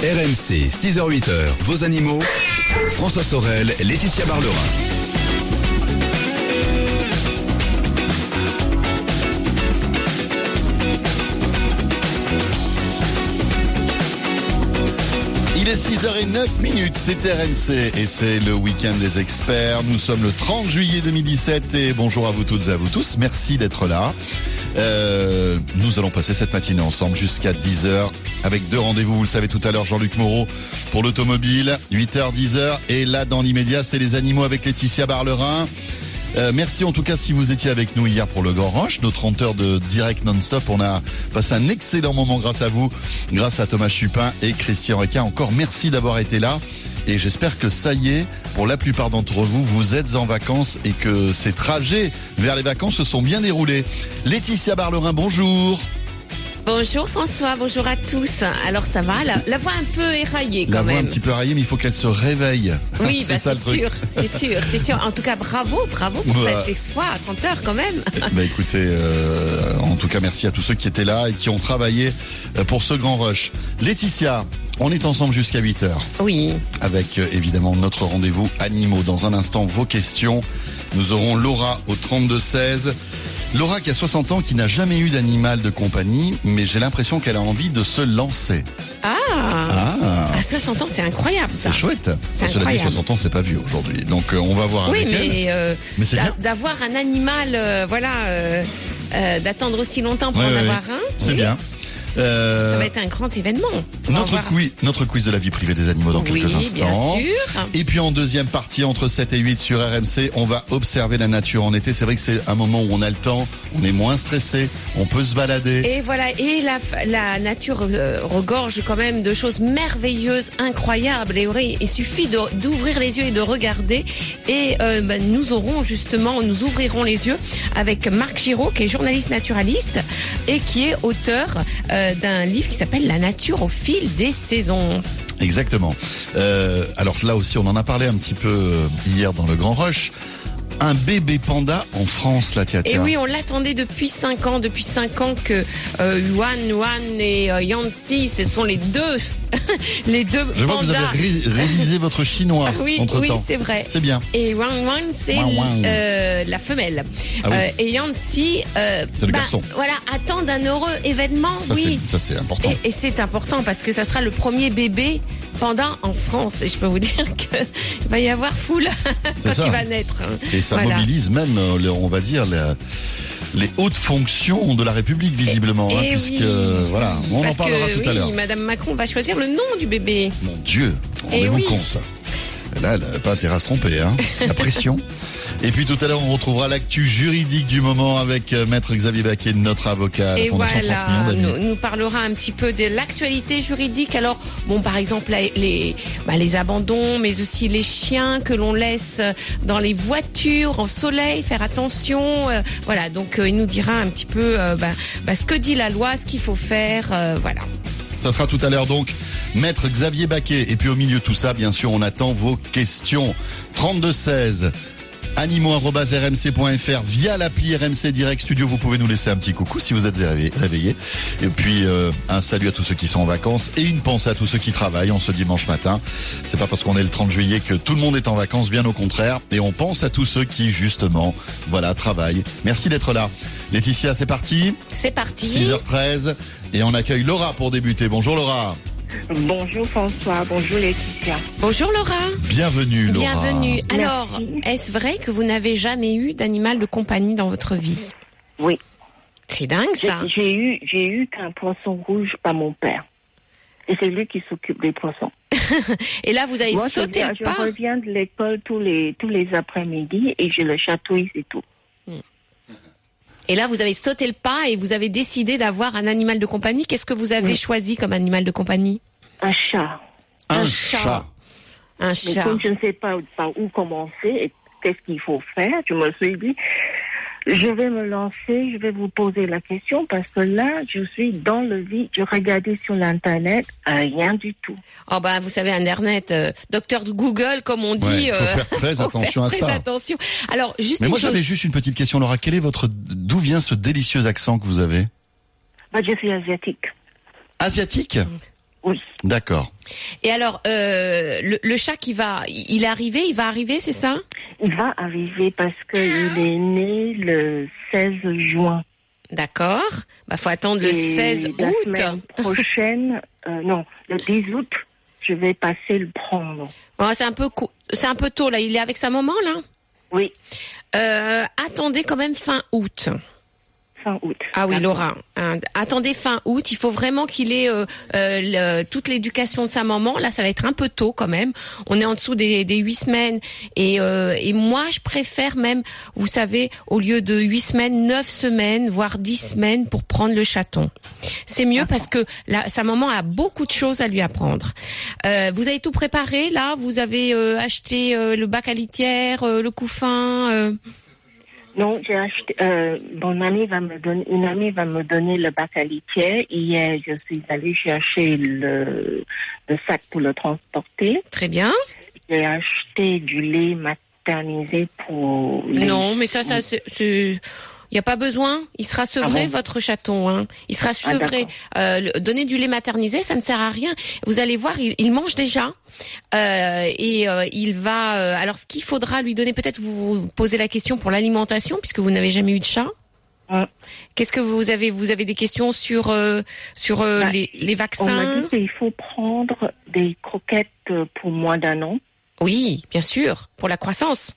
RMC, 6h-8h, vos animaux. François Sorel, Laetitia Barlerin. Il est 6h09 minutes, c'est RMC et c'est le week-end des experts. Nous sommes le 30 juillet 2017 et bonjour à vous toutes et à vous tous. Merci d'être là. Euh, nous allons passer cette matinée ensemble jusqu'à 10h avec deux rendez-vous. Vous le savez tout à l'heure, Jean-Luc Moreau pour l'automobile, 8h, 10h. Et là, dans l'immédiat, c'est les animaux avec Laetitia Barlerin. Euh, merci en tout cas si vous étiez avec nous hier pour le Grand Roche, nos 30 heures de direct non-stop. On a passé un excellent moment grâce à vous, grâce à Thomas Chupin et Christian Requin. Encore merci d'avoir été là. Et j'espère que ça y est, pour la plupart d'entre vous, vous êtes en vacances et que ces trajets vers les vacances se sont bien déroulés. Laetitia Barlerin, bonjour. Bonjour François, bonjour à tous. Alors ça va, la, la voix un peu éraillée quand La voix même. un petit peu raillée, mais il faut qu'elle se réveille. Oui, bah, c'est truc. sûr, c'est sûr, c'est sûr. En tout cas, bravo, bravo pour Bah. cet exploit à 30 heures quand même. Bah écoutez, euh, en tout cas merci à tous ceux qui étaient là et qui ont travaillé euh, pour ce grand rush. Laetitia, on est ensemble jusqu'à 8 heures Oui, avec euh, évidemment notre rendez-vous animaux. Dans un instant, vos questions. Nous aurons Laura au 32-16. Laura qui a 60 ans, qui n'a jamais eu d'animal de compagnie, mais j'ai l'impression qu'elle a envie de se lancer. ah, Ah, à 60 ans, c'est incroyable ça. c'est chouette. Cela dit, incroyable. 60 ans, c'est pas vieux aujourd'hui. Donc euh, on va voir Oui, avec elle. mais, euh, Mais d'avoir un animal, euh, voilà, euh, d'attendre aussi longtemps pour Ouais, en ouais, avoir un, C'est oui, bien. Euh, Ça va être un grand événement. Notre quiz, notre quiz de la vie privée des animaux dans Oui, quelques bien instants. sûr. Et puis en deuxième partie, entre 7 et 8 sur RMC, on va observer la nature en été. C'est vrai que c'est un moment où on a le temps, on est moins stressé, on peut se balader. Et voilà, et la, la nature euh, regorge quand même de choses merveilleuses, incroyables. Et oui, il suffit d'ouvrir les yeux et de regarder. Et euh, ben, nous aurons justement, nous ouvrirons les yeux avec Marc Giraud, qui est journaliste naturaliste et qui est auteur euh, d'un livre qui s'appelle La nature au fil des saisons. Exactement. Euh, alors là aussi, on en a parlé un petit peu euh, hier dans le Grand Rush. Un bébé panda en France, là, tiens, Et oui, on l'attendait depuis cinq ans. Depuis cinq ans que euh, Yuan, Yuan et euh, Yancy, ce sont les deux, les deux Je vois que vous avez ré- révisé votre chinois Ah oui, entre oui, temps. c'est vrai. C'est bien. Et Wang Wang, c'est euh, la femelle. Ah oui. Euh, et Yancy, euh, C'est le garçon. Voilà, attend d'un heureux événement, Ça, oui. ça, c'est important. Et, et c'est important parce que ça sera le premier bébé pendant en France. Et je peux vous dire qu'il va y avoir foule quand ça. il va naître. hein. Et ça Voilà. mobilise même, on va dire, la- les hautes fonctions de la République, visiblement, hein, Eh puisque oui. euh, voilà, on Parce en parlera que, tout à l'heure. Madame Macron va choisir le nom du bébé. Mon Dieu, Eh rendez-vous oui. compte. Là, elle n'a pas intérêt à se tromper, hein. La pression. Et puis tout à l'heure, on retrouvera l'actu juridique du moment avec euh, Maître Xavier Baquet, notre avocat à la Et Fondation 30 voilà, millions nous, nous parlera un petit peu de l'actualité juridique. Alors, bon, par exemple, les, bah, les abandons, mais aussi les chiens que l'on laisse dans les voitures, au soleil, faire attention. euh, voilà, donc euh, il nous dira un petit peu euh, bah, bah, ce que dit la loi, ce qu'il faut faire. voilà. Ça sera tout à l'heure donc Maître Xavier Baquet. Et puis au milieu de tout ça, bien sûr, on attend vos questions. 3216 animaux.rmc.fr via l'appli RMC Direct Studio. Vous pouvez nous laisser un petit coucou si vous êtes réveillé. Et puis euh, un salut à tous ceux qui sont en vacances et une pensée à tous ceux qui travaillent en ce dimanche matin. C'est pas parce qu'on est le 30 juillet que tout le monde est en vacances, bien au contraire. Et on pense à tous ceux qui justement, voilà, travaillent. Merci d'être là. Laetitia, c'est parti. C'est parti. 6h13 et on accueille Laura pour débuter. Bonjour Laura. Bonjour François, bonjour Laetitia. Bonjour Laura. Bienvenue Laura. Bienvenue. Merci. Alors, est-ce vrai que vous n'avez jamais eu d'animal de compagnie dans votre vie? Oui, C'est dingue ça. j'ai eu, j'ai eu qu'un poisson rouge par mon père. Et c'est lui qui s'occupe des poissons. Et là, vous avez Moi, je, sauté viens- le je reviens de l'école tous les, tous les après-midi et je le chatouille, c'est tout. Et là, vous avez sauté le pas et vous avez décidé d'avoir un animal de compagnie. Qu'est-ce que vous avez choisi comme animal de compagnie? Un chat. Un, un chat. chat. Un Mais chat. comme je ne sais pas par où commencer et qu'est-ce qu'il faut faire, je me suis dit, je vais me lancer, je vais vous poser la question parce que là, je suis dans le vide. Je regardais sur l'internet, rien du tout. Oh bah, vous savez, Internet, euh, docteur Google, comme on dit. Ouais, faut faire très attention à très ça. attention. Alors, juste Mais moi chose. j'avais juste une petite question Laura. Quel est votre d'où vient ce délicieux accent que vous avez? Bah, je suis asiatique. Asiatique? Oui. D'accord. Et alors, euh, le, le chat qui va, il est arrivé, il va arriver, c'est ça? Il va arriver parce qu'il est né le 16 juin. D'accord. Bah, faut attendre le Et 16 La août. semaine prochaine, euh, non, le 10 août, je vais passer le prendre. Oh, c'est un peu, c'est un peu tôt là. Il est avec sa maman là? Oui, Euh, attendez quand même fin août. Fin août. Ah oui. Laura. hein, attendez fin août. Il faut vraiment qu'il ait euh, euh, le- toute l'éducation de sa maman. Là, ça va être un peu tôt quand même. On est en dessous des, des 8 semaines. Et, euh, et moi, je préfère même, vous savez, au lieu de 8 semaines, 9 semaines, voire 10 semaines pour prendre le chaton. C'est mieux parce que là, sa maman a beaucoup de choses à lui apprendre. Euh, vous avez tout préparé là? Vous avez euh, acheté euh, le bac à litière, euh, le couffin euh, Non, j'ai acheté. Euh, mon ami va me donner, une amie va me donner le bac à litière. Hier, je suis allée chercher le, le sac pour le transporter. Très bien. J'ai acheté du lait maternisé pour. les- Non, mais ça, ça, c'est, c'est- il n'y a pas besoin. Il sera sevré, Ah bon votre chaton. Hein. Il sera Ah, sevré. Euh, donner du lait maternisé, ça ne sert à rien. Vous allez voir, il, il mange déjà. Euh, et euh, il va... alors, ce qu'il faudra lui donner, peut-être vous vous posez la question pour l'alimentation, puisque vous n'avez jamais eu de chat. Qu'est-ce que vous avez Vous avez des questions sur sur Bah, les, les On vaccins dit qu'il faut prendre des croquettes pour moins d'un an. Oui, bien sûr, pour la croissance.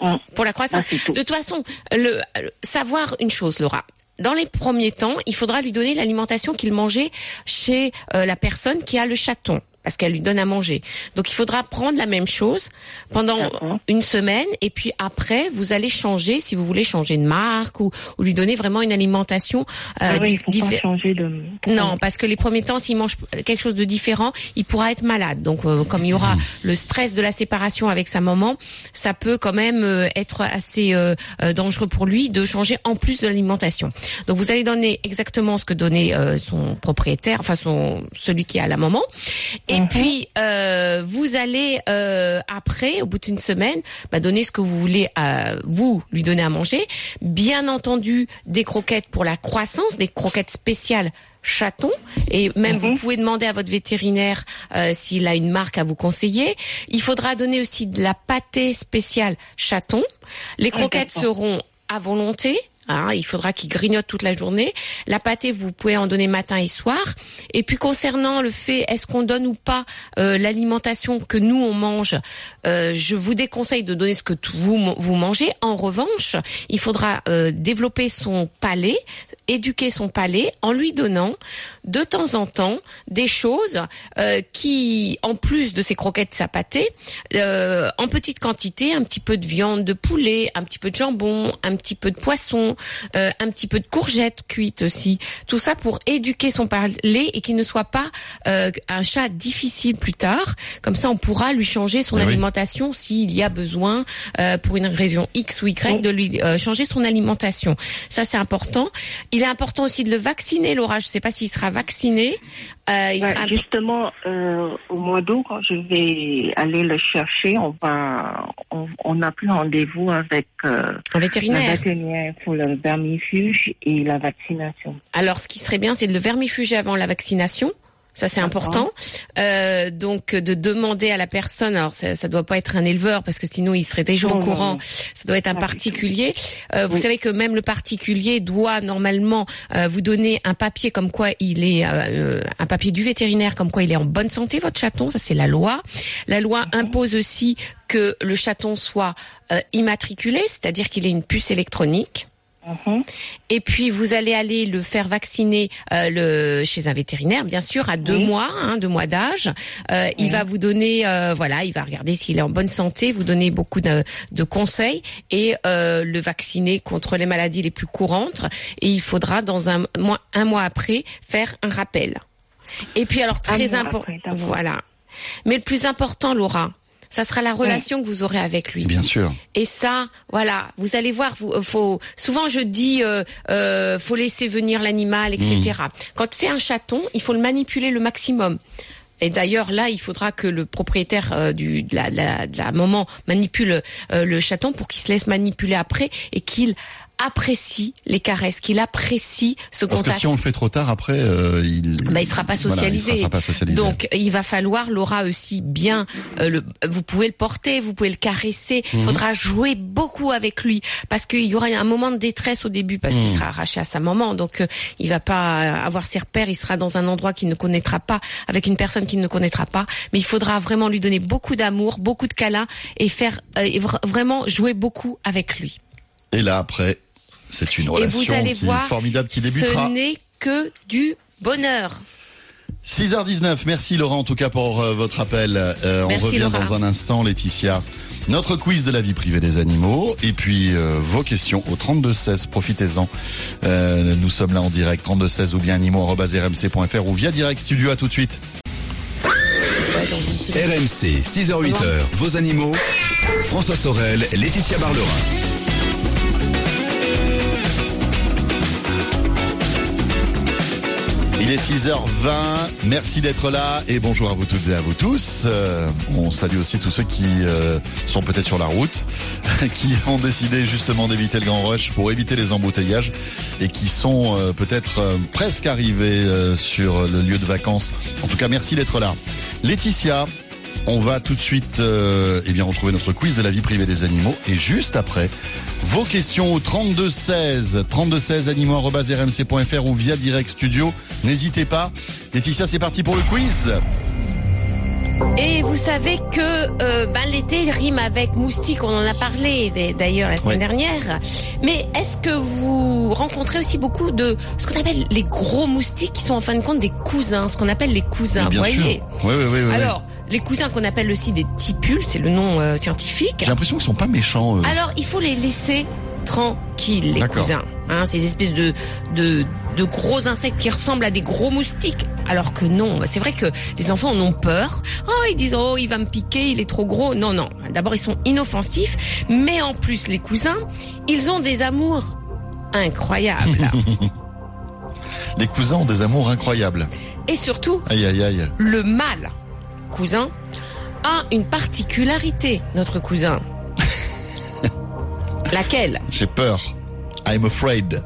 Hum. Pour la croissance. Ah. De toute façon, le, le- savoir une chose, Laura. Dans les premiers temps, il faudra lui donner l'alimentation qu'il mangeait chez euh, la personne qui a le chaton, parce qu'elle lui donne à manger. Donc il faudra prendre la même chose pendant une semaine, et puis après, vous allez changer, si vous voulez changer de marque ou, ou lui donner vraiment une alimentation euh, ah oui, il di- faut pas diffé- changer de. non, parce que les premiers temps, s'il mange quelque chose de différent, il pourra être malade. Donc, euh, comme il y aura le stress de la séparation avec sa maman, ça peut quand même euh, être assez euh, euh, dangereux pour lui de changer en plus de l'alimentation. Donc, vous allez donner exactement ce que donnait euh, son propriétaire, enfin son celui qui a la maman. Et Mhm. puis, euh, vous allez euh, après, au bout d'une semaine, bah, donner ce que vous voulez à vous lui donner à manger. Bien entendu, des croquettes pour la croissance, des croquettes spéciales chaton et même vous Mhm. pouvez demander à votre vétérinaire euh, s'il a une marque à vous conseiller. Il faudra donner aussi de la pâtée spéciale chaton. Les Ah, croquettes seront à volonté. Hein, il faudra qu'il grignote toute la journée. La pâtée, vous pouvez en donner matin et soir. Et puis concernant le fait, est-ce qu'on donne ou pas euh, l'alimentation que nous on mange, euh, je vous déconseille de donner ce que vous vous mangez. En revanche, il faudra euh, développer son palais, éduquer son palais en lui donnant de temps en temps des choses euh, qui, en plus de ses croquettes, sa pâtée, euh, en petite quantité, un petit peu de viande de poulet, un petit peu de jambon, un petit peu de poisson, euh, un petit peu de courgettes cuites aussi. Tout ça pour éduquer son palais et qu'il ne soit pas un chat difficile plus tard. Comme ça, on pourra lui changer son Eh oui. alimentation s'il y a besoin pour une raison X ou Y de lui changer son alimentation. Ça, c'est important. Il est important aussi de le vacciner, Laura. Je ne sais pas s'il sera vacciné. Euh, il Ouais, sera... Justement, euh, au mois d'août, quand je vais aller le chercher, on va, on, on a pris rendez-vous avec euh, Un vétérinaire pour le vermifuge et la vaccination. Alors, ce qui serait bien, c'est de le vermifuger avant la vaccination. Ça, c'est important. Euh, donc, de demander à la personne, alors ça, ça doit pas être un éleveur parce que sinon il serait déjà Non, au courant. non. Ça doit être un tout. particulier. Euh, vous Oui. savez que même le particulier doit normalement euh, vous donner un papier comme quoi il est euh, euh, un papier du vétérinaire comme quoi il est en bonne santé votre chaton. Ça, c'est la loi. La loi impose aussi que le chaton soit euh, immatriculé, c'est-à-dire qu'il ait une puce électronique. Mhm. Et puis vous allez aller le faire vacciner euh, le, chez un vétérinaire, bien sûr, à deux Oui. mois, hein, deux mois d'âge. Euh, Il va vous donner, euh, voilà, il va regarder s'il est en bonne santé, vous donner beaucoup de, de conseils et euh, le vacciner contre les maladies les plus courantes. Et il faudra dans un mois, un mois après faire un rappel. Et puis alors très important, voilà. Mais le plus important, Laura, ça sera la relation que vous aurez avec lui. Bien sûr. Et ça, voilà, vous allez voir. Vous, faut souvent je dis, euh, euh, faut laisser venir l'animal, etc. Mmh. Quand c'est un chaton, il faut le manipuler le maximum. Et d'ailleurs, là, il faudra que le propriétaire euh, du, de, la, de la- de la maman manipule euh, le chaton pour qu'il se laisse manipuler après et qu'il apprécie les caresses, qu'il apprécie ce Parce contact. que si on le fait trop tard, après, euh, il. Bah, il sera pas Voilà, il socialisé. sera pas socialisé. Donc il va falloir Laura aussi bien euh, le vous pouvez le porter, vous pouvez le caresser, il Mhm. faudra jouer beaucoup avec lui parce qu'il y aura un moment de détresse au début parce Mhm. qu'il sera arraché à sa maman donc euh, il va pas avoir ses repères, il sera dans un endroit qu'il ne connaîtra pas avec une personne qu'il ne connaîtra pas, mais il faudra vraiment lui donner beaucoup d'amour, beaucoup de câlins et faire euh, et vra- vraiment jouer beaucoup avec lui. Et là, après, c'est une et relation vous allez qui voir est formidable qui débutera. Ce n'est que du bonheur. 6h19, merci Laurent en tout cas pour euh, votre appel. Euh, on revient Laura. dans un instant, Laetitia. Notre quiz de la vie privée des animaux et puis euh, vos questions au 3216, profitez-en. Euh, nous sommes là en direct, 3216 ou bien animaux.rmc.fr ou via Direct Studio, à tout de suite. RMC, 6h-8h, vos animaux. François Sorel, Laetitia Barlerin. Il est 6h20, merci d'être là et bonjour à vous toutes et à vous tous. Euh, on salue aussi tous ceux qui euh, sont peut-être sur la route, qui ont décidé justement d'éviter le grand rush pour éviter les embouteillages et qui sont euh, peut-être presque arrivés sur le lieu de vacances. En tout cas, merci d'être là. Laetitia, on va tout de suite euh, eh bien retrouver notre quiz de la vie privée des animaux et juste après vos questions au 32 16 32 16 animaux@rmc.fr ou via Direct Studio. N'hésitez pas. Laetitia, c'est parti pour le quiz. Et vous savez que euh, ben, l'été rime avec moustique, on en a parlé d'ailleurs la semaine Ouais. dernière. Mais est-ce que vous rencontrez aussi beaucoup de ce qu'on appelle les gros moustiques qui sont en fin de compte des cousins, ce qu'on appelle les cousins, vous voyez oui, oui, oui. Alors, les cousins qu'on appelle aussi des tipules, c'est le nom euh, scientifique. j'ai l'impression qu'ils sont pas méchants. Alors, il faut les laisser tranquilles, les cousins. Hein, ces espèces de, de, de gros insectes qui ressemblent à des gros moustiques. Alors que non, c'est vrai que les enfants en ont peur. Oh, ils disent, oh, il va me piquer, il est trop gros. Non, non. D'abord, ils sont inoffensifs. Mais en plus, les cousins, ils ont des amours incroyables. Les cousins ont des amours incroyables. Et surtout, Aïe, aïe, aïe. le mâle cousin a une particularité, notre cousin. Laquelle? J'ai peur. I'm afraid.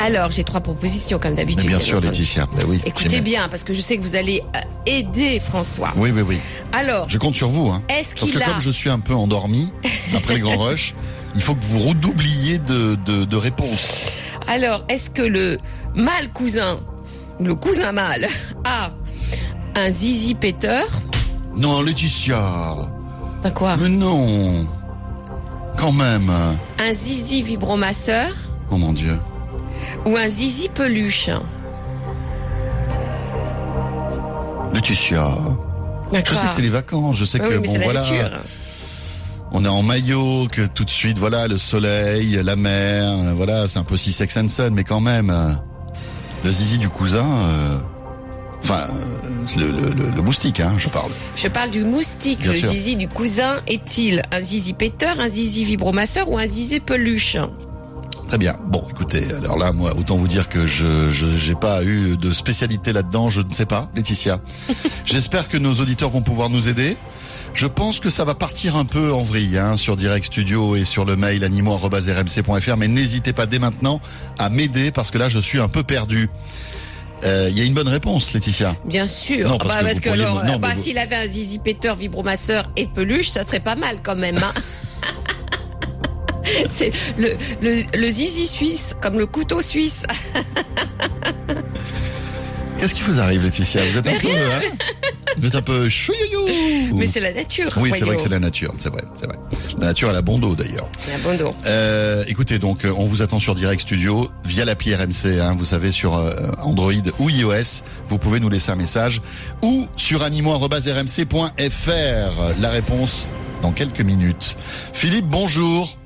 Alors, j'ai trois propositions comme d'habitude. bien sûr. Laetitia. Ben oui. Écoutez bien, parce que je sais que vous allez euh, aider François. Oui, oui, oui. Alors, Je compte sur vous. Hein. est-ce Parce que qu'il a... comme je suis un peu endormi après le grand rush, il faut que vous redoubliez de, de, de réponses. Alors, est-ce que le mâle cousin, ou le cousin mâle, a un zizi péteur Non, Laetitia. Pas quoi Mais non. Quand même. Un zizi vibromasseur Oh mon Dieu. ou un zizi peluche Laetitia. Je sais que c'est les vacances. Je sais que bon voilà. On est en maillot, que tout de suite, voilà, le soleil, la mer, voilà, c'est un peu si sex and sun, mais quand même, le zizi du cousin, euh, enfin, le, le- le- le moustique, hein, je parle. Je parle du moustique. Bien le sûr. zizi du cousin est-il un zizi péteur, un zizi vibromasseur ou un zizi peluche? Très bien. Bon, écoutez, alors là, moi, autant vous dire que je je j'ai pas eu de spécialité là-dedans, je ne sais pas, Laetitia. J'espère que nos auditeurs vont pouvoir nous aider. Je pense que ça va partir un peu en vrille hein, sur Direct Studio et sur le mail animaux@rmc.fr, mais n'hésitez pas dès maintenant à m'aider parce que là, je suis un peu perdu. Euh, Il y a une bonne réponse, Laetitia. Bien sûr. Non, parce Ah que bah, que alors, me- non, bah, vous- s'il avait un zizi péteur, vibromasseur et peluche, ça serait pas mal quand même. hein. C'est le, le, le zizi suisse, comme le couteau suisse. Qu'est-ce qui vous arrive, Laetitia? Vous êtes un peu, hein? Vous êtes un peu chouyouyou. Mais c'est la nature. Oui, c'est vrai que c'est la nature, c'est vrai, c'est vrai. La nature, elle a bon dos d'ailleurs. La bon dos. Euh, écoutez, donc, euh, on vous attend sur Direct Studio via l'appli RMC. Hein, vous savez, sur euh, Android ou iOS, vous pouvez nous laisser un message ou sur animaux@rmc.fr. La réponse dans quelques minutes. Philippe, bonjour.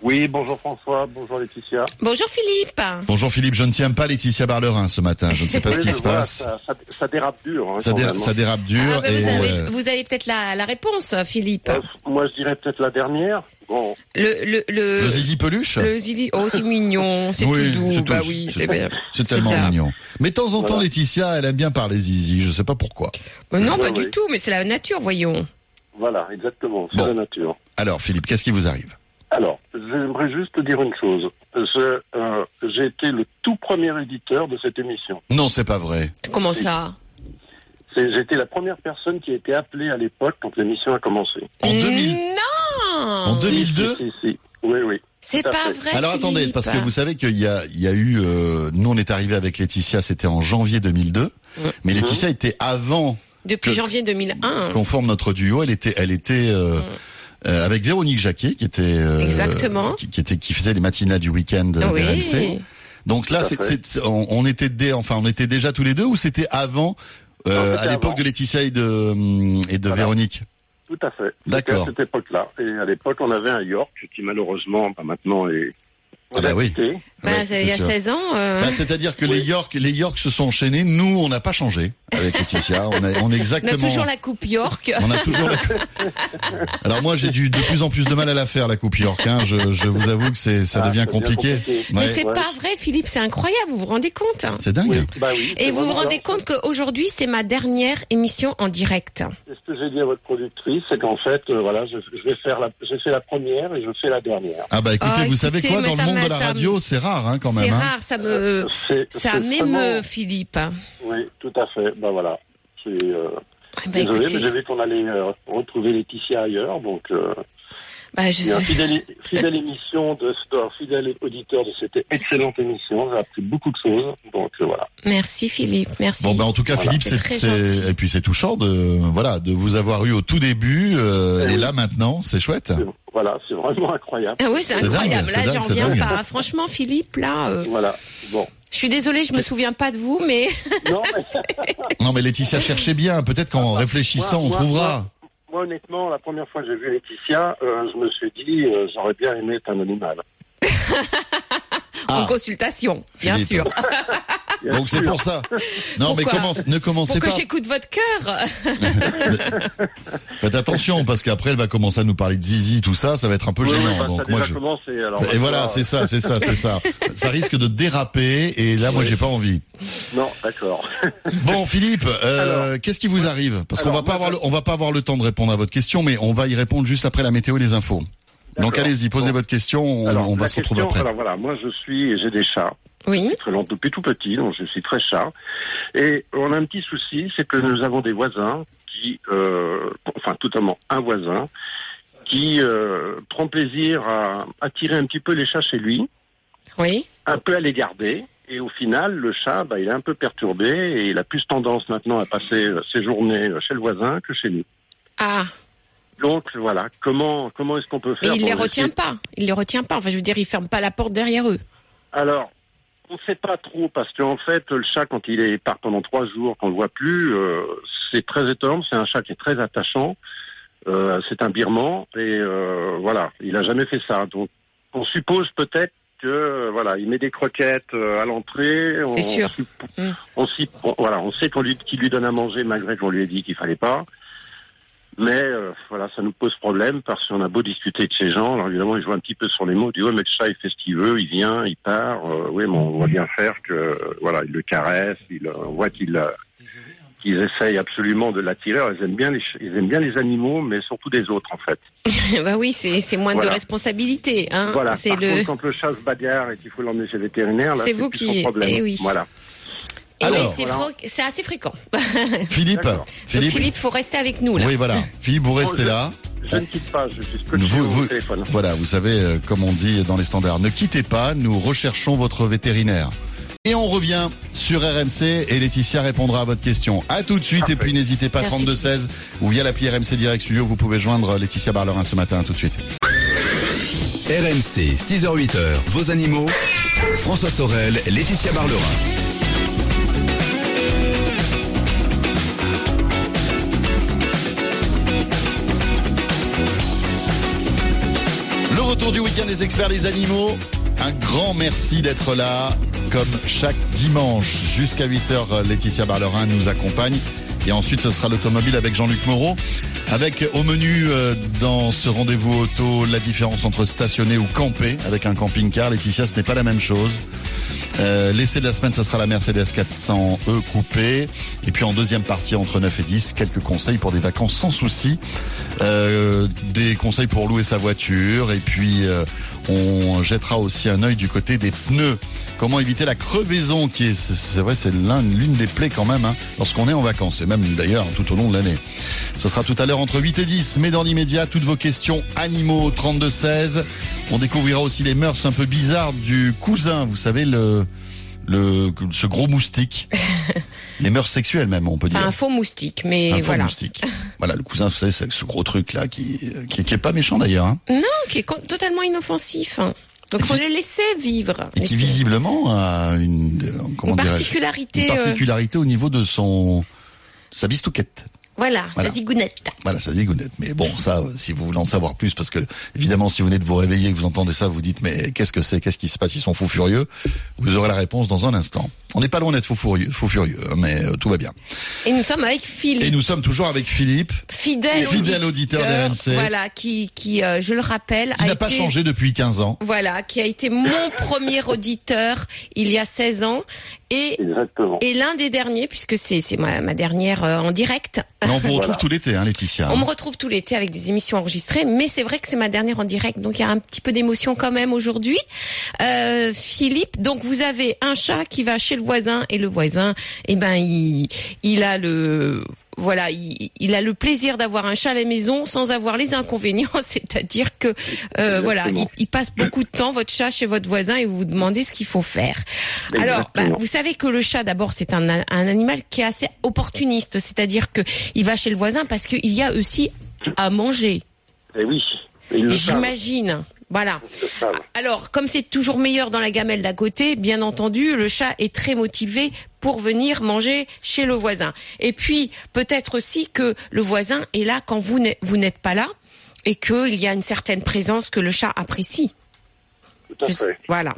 Oui, bonjour François, bonjour Laetitia. Bonjour Philippe. Bonjour Philippe. Je ne tiens pas Laetitia Barlerin ce matin. Je ne sais pas ce qui se passe. Ça, ça- ça dérape dur. hein, Ça, hein. ça dérape dur. Ah, bah, et, vous, avez, euh, vous avez peut-être la, la réponse, Philippe. Euh, moi, je dirais peut-être la dernière. Bon, Le, le, le, le zizi peluche. le zizi. Oh, c'est mignon, c'est Oui, tout doux. c'est bah oui, c'est- bien. C'est tellement bien. mignon. Mais de temps en temps, Voilà. Laetitia, elle aime bien parler zizi. Je sais pas pourquoi. Mais non, Ouais, pas ouais. du tout, mais c'est la nature, voyons. voilà, exactement, c'est Bon. la nature. Alors, Philippe, qu'est-ce qui vous arrive? Alors, j'aimerais juste te dire une chose. Je, euh, J'ai été le tout premier éditeur de cette émission. Non, c'est pas vrai. Comment ça C'est- été la première personne qui a été appelée à l'époque quand l'émission a commencé. En 2000. Non En 2002 Si, si, si. Oui, oui. C'est pas fait. vrai. Alors attendez, Philippe. parce que vous savez qu'il y a, il y a eu, euh, nous on est arrivé avec Laetitia, c'était en janvier 2002, mais Laetitia était avant Depuis que- janvier 2001. qu'on forme notre duo. Elle était, elle était euh, euh, avec Véronique Jacquet, qui était, euh, Exactement. qui, qui était, qui faisait les matinales du week-end euh, Oui. d'RMC. Donc là, c'est, on, on était, dé- enfin, on était déjà tous les deux, ou c'était avant, euh, Non, à l'époque de Laetitia et de hum, et de Voilà. Véronique? Tout à fait. D'accord. À cette époque-là. Et à l'époque, on avait un York qui malheureusement, bah, maintenant est. Ah bah oui. Bah, Ouais, il y a sûr. 16 ans. euh, Bah, c'est-à-dire que les York, les York se sont enchaînés. Nous, on n'a pas changé avec Laetitia. On, a, on est on a exactement. toujours la coupe York. On a toujours. la- Alors moi, j'ai du de plus en plus de mal à la faire la coupe York. Hein. Je, je vous avoue que c'est ça Ah, devient compliqué. compliqué. Mais Ouais. c'est Ouais. pas vrai, Philippe, c'est incroyable, vous vous rendez compte C'est dingue. Oui, bah oui. Et vous vous rendez compte qu'aujourd'hui, c'est ma dernière émission en direct. C'est ce que j'ai dit à votre productrice, c'est qu'en fait, euh, voilà, je, je vais faire la, j'ai fait la première et je fais la dernière. Ah bah écoutez, Ah, vous savez quoi, dans le monde m'a- de la radio, c'est rare hein, quand C'est même. hein. rare, ça me, C'est- ça c'est m'émeut, vraiment- Philippe. Oui, tout à fait. Ben voilà. C'est, euh, Ah, Bah, désolé, écoutez, mais j'ai vu qu'on allait euh, retrouver Laetitia ailleurs, donc euh, bah, je un fidèle, fidèle émission de, un fidèle auditeur de cette excellente émission. J'ai appris beaucoup de choses, donc euh, voilà. merci Philippe, merci. Bon ben en tout cas Voilà. Philippe C'est et puis c'est touchant de voilà de vous avoir eu au tout début euh, Eh et oui. là maintenant c'est chouette. C'est- Voilà, c'est vraiment incroyable. Ah oui, c'est incroyable. dingue, là, j'en dingue. pas. Franchement, Philippe, là, euh, Voilà. Bon. je suis désolée, je me souviens pas de vous, mais Non, mais Non mais Laetitia cherchez bien, peut-être qu'en réfléchissant on moi, trouvera. moi, honnêtement, la première fois que j'ai vu Laetitia, euh, je me suis dit, euh, j'aurais bien aimé être un animal. en Ah. consultation, bien Philippe. sûr. Donc c'est pour ça. Non mais commence, ne commencez Pour que pas. j'écoute votre cœur. Faites attention parce qu'après elle va commencer à nous parler de zizi tout ça, ça va être un peu Oui, oui, gênant. bah, ça Donc a moi déjà je commencé. Alors, et voilà, maintenant, c'est ça, c'est ça, c'est ça. Ça risque de déraper et là moi Oui. j'ai pas envie. Non, d'accord. Bon Philippe, euh, qu'est-ce qui vous arrive Parce qu'on va pas moi, avoir le, on va pas avoir le temps de répondre à votre question, mais on va y répondre juste après la météo et les infos. Donc allez-y, posez Bon. votre question, on, Alors, on va se retrouver question, après. Alors voilà, moi je suis, j'ai des chats. Oui. très long depuis tout petit, donc je suis très chat. Et on a un petit souci, c'est que nous avons des voisins qui, euh, enfin totalement un voisin, qui euh, prend plaisir à attirer un petit peu les chats chez lui, Oui. un peu à les garder. Et au final, le chat, bah, il est un peu perturbé et il a plus tendance maintenant à passer euh, ses journées chez le voisin que chez nous. Ah, Donc voilà, comment comment est-ce qu'on peut mais faire il pour les retient pas. Il les retient pas. Enfin, je veux dire, il ferme pas la porte derrière eux. Alors, on ne sait pas trop parce qu'en fait, le chat, quand il est part pendant trois jours, qu'on le voit plus, euh, c'est très étonnant. C'est un chat qui est très attachant. Euh, c'est un birman et euh, voilà, il a jamais fait ça. Donc, on suppose peut-être que voilà, il met des croquettes à l'entrée. C'est On- sûr. On, Mm. on voilà, on sait qu'on lui, qu'il lui donne à manger malgré qu'on lui ait dit qu'il fallait pas. Mais euh, voilà, ça nous pose problème parce qu'on a beau discuter de ces gens. Alors évidemment, ils jouent un petit peu sur les mots. Ils disent ouais, mais le chat, il fait ce qu'il veut, il vient, il part. Euh, oui, mais on voit bien faire que euh, voilà, il le caresse. Il, euh, on voit qu'il euh, qu'ils essayent absolument de l'attirer. Ils aiment bien les, ils aiment bien les animaux, mais surtout des autres en fait. bah oui, c'est c'est moins de responsabilité. Hein. Voilà. C'est le. contre, quand le chat se bagarre et qu'il faut l'emmener chez le vétérinaire, là, C'est c'est vous qui- problème. eh oui. Voilà. Et oui, Alors, c'est voilà. assez fréquent. Philippe. Philippe, Donc, Philippe, faut rester avec nous là. oui voilà, Philippe vous restez là. Je ne quitte pas. Je suis Vous- au vous- téléphone. Voilà, vous savez, euh, comme on dit dans les standards, ne quittez pas, nous recherchons votre vétérinaire. Et on revient sur RMC et Laetitia répondra à votre question. À tout de suite et puis n'hésitez pas Merci. 32 16 ou via l'appli RMC Direct Studio, vous pouvez joindre Laetitia Barlerin ce matin. À tout de suite. RMC, 6h-8h, vos animaux. François Sorel, Laetitia Barlerin. Retour du week-end des experts des animaux. Un grand merci d'être là, comme chaque dimanche. Jusqu'à 8h, Laetitia Barlerin nous accompagne. Et ensuite, ce sera l'automobile avec Jean-Luc Moreau. Avec au menu euh, dans ce rendez-vous auto la différence entre stationner ou camper avec un camping-car. Laetitia, ce n'est pas la même chose. Euh, L'essai de la semaine, ça sera la Mercedes 400E coupée. Et puis en deuxième partie, entre 9 et 10, quelques conseils pour des vacances sans souci. Euh, des conseils pour louer sa voiture. Et puis euh, on jettera aussi un œil du côté des pneus. Comment éviter la crevaison qui est, c'est vrai, c'est l'une des plaies quand même, hein, lorsqu'on est en vacances, et même d'ailleurs tout au long de l'année. Ce sera tout à l'heure entre 8 et 10, mais dans l'immédiat, toutes vos questions animaux 32-16. On découvrira aussi les mœurs un peu bizarres du cousin, vous savez, le, le, ce gros moustique. les mœurs sexuelles même, on peut dire. Enfin, un faux moustique, mais un faux voilà. moustique. Voilà, le cousin, vous savez, c'est ce gros truc là qui, qui, qui est pas méchant d'ailleurs. Hein. Non, qui est totalement inoffensif. hein. Donc faut le laisser vivre. Et qui visiblement a une, comment Une particularité, une euh, particularité au niveau de son sa bistouquette. Voilà, Voilà. sa zigounette. Voilà, ça zigounette. Mais bon, ça, euh, si vous voulez en savoir plus, parce que évidemment, si vous venez de vous réveiller, que vous entendez ça, vous vous dites mais qu'est-ce que c'est, qu'est-ce qui se passe, ils sont fous furieux. Vous aurez la réponse dans un instant. On n'est pas loin d'être faux furieux, faux furieux, hein, mais euh, tout va bien. Et nous sommes avec Philippe. Et nous sommes toujours avec Philippe, fidèle, Fidèle auditeur d'RMC. Voilà, qui, qui euh, je le rappelle, qui n'a pas changé depuis 15 ans. Voilà, qui a été mon premier auditeur il y a 16 ans et Exactement. et l'un des derniers puisque c'est c'est ma, ma dernière euh, en direct. Mais on vous retrouve Voilà. tout l'été, hein, Laetitia. On me retrouve tout l'été avec des émissions enregistrées, mais c'est vrai que c'est ma dernière en direct, donc il y a un petit peu d'émotion quand même aujourd'hui. Euh, Philippe, donc vous avez un chat qui va chez le voisin et le voisin, eh ben il, il a le voilà, il, il a le plaisir d'avoir un chat à la maison sans avoir les inconvénients, c'est-à-dire que euh, voilà, il, passe beaucoup de temps votre chat chez votre voisin et vous vous demandez ce qu'il faut faire. Alors, bah, vous savez que le chat, d'abord, c'est un, un animal qui est assez opportuniste, c'est-à-dire que il va chez le voisin parce qu'il y a aussi à manger. Et oui, le savent. J'imagine. Voilà. Alors, comme c'est toujours meilleur dans la gamelle d'à côté, bien entendu, le chat est très motivé pour venir manger chez le voisin. Et puis, peut-être aussi que le voisin est là quand vous n'êtes pas là et qu'il y a une certaine présence que le chat apprécie. Tout à Je- fait. Voilà.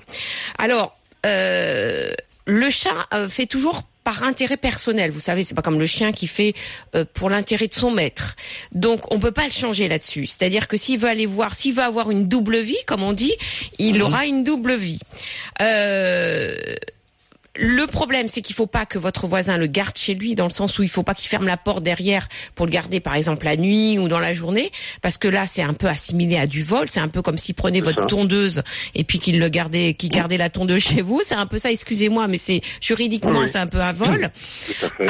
Alors, euh, le chat euh, fait toujours par intérêt personnel. Vous savez, c'est pas comme le chien qui fait euh, pour l'intérêt de son maître. Donc, on peut pas le changer là-dessus. C'est-à-dire que s'il veut aller voir, s'il veut avoir une double vie, comme on dit, il aura une double vie. Euh, le problème, c'est qu'il faut pas que votre voisin le garde chez lui, dans le sens où il faut pas qu'il ferme la porte derrière pour le garder, par exemple, la nuit ou dans la journée, parce que là, c'est un peu assimilé à du vol. C'est un peu comme s'il prenait votre ça. tondeuse et puis qu'il le gardait, qu'il gardait la tondeuse chez vous. C'est un peu ça. Excusez-moi, mais c'est juridiquement, Oui. c'est un peu un vol.